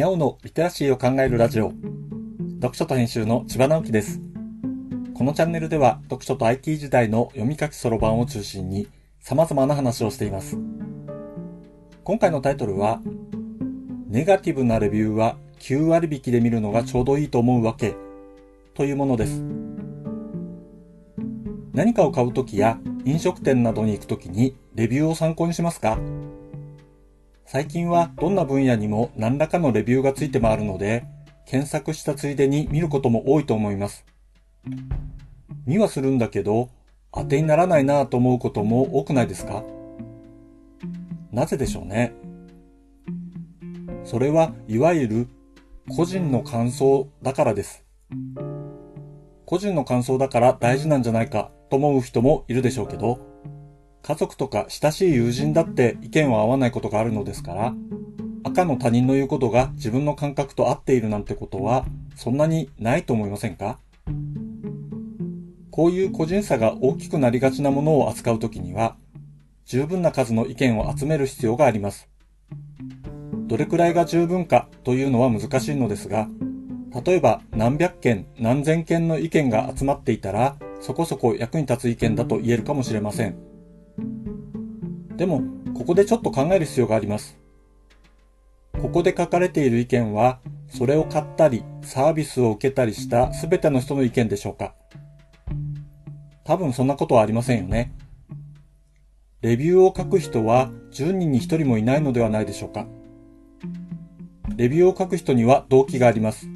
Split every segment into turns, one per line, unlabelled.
にゃおのリテラシーを考えるラジオ。読書と編集の千葉直樹です。このチャンネルでは読書と IT 時代の読み書きそろばんを中心に様々な話をしています。今回のタイトルは、ネガティブなレビューは9割引きで見るのがちょうどいいと思うわけというものです。何かを買うときや飲食店などに行くときにレビューを参考にしますか？最近はどんな分野にも何らかのレビューがついて回るので、検索したついでに見ることも多いと思います。見はするんだけど、当てにならないなぁと思うことも多くないですか？なぜでしょうね。それはいわゆる個人の感想だからです。個人の感想だから大事なんじゃないかと思う人もいるでしょうけど、家族とか親しい友人だって意見は合わないことがあるのですから、赤の他人の言うことが自分の感覚と合っているなんてことはそんなにないと思いませんか？こういう個人差が大きくなりがちなものを扱うときには、十分な数の意見を集める必要があります。どれくらいが十分かというのは難しいのですが、例えば何百件何千件の意見が集まっていたら、そこそこ役に立つ意見だと言えるかもしれません。でも、ここでちょっと考える必要があります。ここで書かれている意見は、それを買ったり、サービスを受けたりした全ての人の意見でしょうか多分そんなことはありませんよね。レビューを書く人は10人に1人もいないのではないでしょうか。レビューを書く人には動機があります。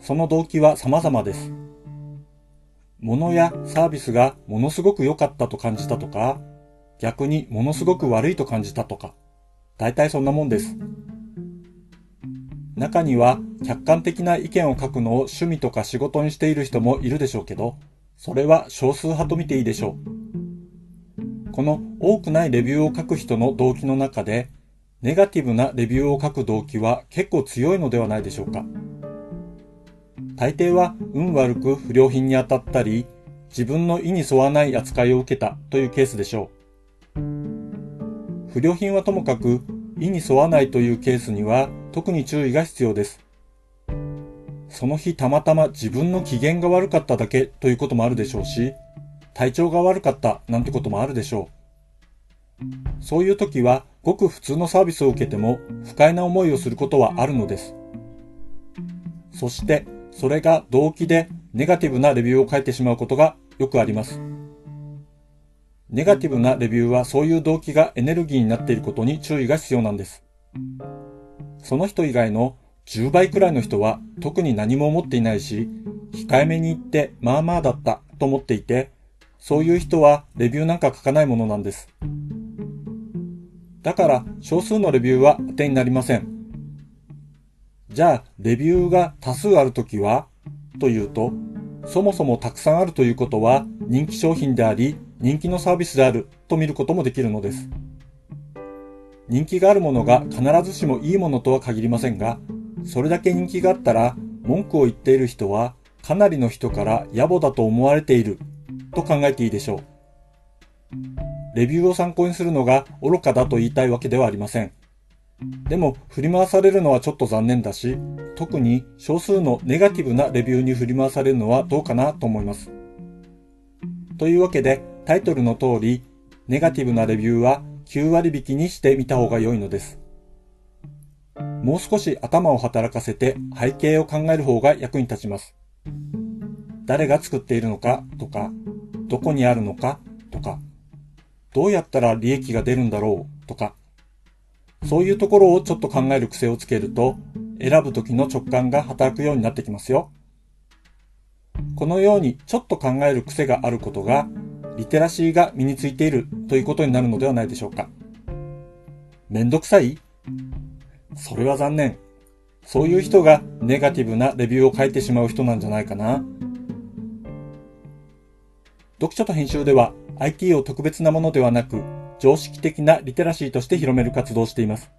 その動機は様々です。物やサービスがものすごく良かったと感じたとか、逆にものすごく悪いと感じたとか、大体そんなもんです。中には客観的な意見を書くのを趣味とか仕事にしている人もいるでしょうけど、それは少数派と見ていいでしょう。この多くないレビューを書く人の動機の中で、ネガティブなレビューを書く動機は結構強いのではないでしょうか。大抵は運悪く不良品に当たったり、自分の意に沿わない扱いを受けたというケースでしょう。不良品はともかく、意に沿わないというケースには特に注意が必要です。その日たまたま自分の機嫌が悪かっただけということもあるでしょうし、体調が悪かったなんてこともあるでしょう。そういう時はごく普通のサービスを受けても不快な思いをすることはあるのです。そしてそれが動機でネガティブなレビューを書いてしまうことがよくあります。ネガティブなレビューはそういう動機がエネルギーになっていることに注意が必要なんです。その人以外の10倍くらいの人は特に何も思っていないし、控えめに言ってまあまあだったと思っていて、そういう人はレビューなんか書かないものなんです。だから少数のレビューは当てになりません。じゃあ、レビューが多数あるときは？というと、そもそもたくさんあるということは人気商品であり、人気のサービスであると見ることもできるのです。人気があるものが必ずしもいいものとは限りませんが、それだけ人気があったら文句を言っている人はかなりの人から野暮だと思われていると考えていいでしょう。レビューを参考にするのが愚かだと言いたいわけではありません。でも振り回されるのはちょっと残念だし、特に少数のネガティブなレビューに振り回されるのはどうかなと思います。というわけで、タイトルの通り、ネガティブなレビューは9割引きにしてみた方が良いのです。もう少し頭を働かせて背景を考える方が役に立ちます。誰が作っているのかとか、どこにあるのかとか、どうやったら利益が出るんだろうとか、そういうところをちょっと考える癖をつけると、選ぶ時の直感が働くようになってきますよ。このようにちょっと考える癖があることがリテラシーが身についているということになるのではないでしょうか。めんどくさい？それは残念。そういう人がネガティブなレビューを書いてしまう人なんじゃないかな。読書と編集では IT を特別なものではなく常識的なリテラシーとして広める活動をしています。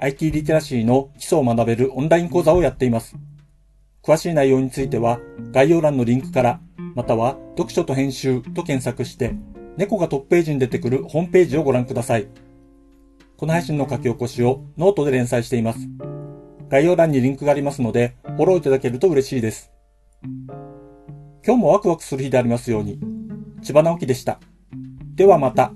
IT リテラシーの基礎を学べるオンライン講座をやっています。詳しい内容については概要欄のリンクからまたは読書と編集と検索して、猫がトップページに出てくるホームページをご覧ください。この配信の書き起こしをノートで連載しています。概要欄にリンクがありますので、フォローいただけると嬉しいです。今日もワクワクする日でありますように。千葉直樹でした。ではまた。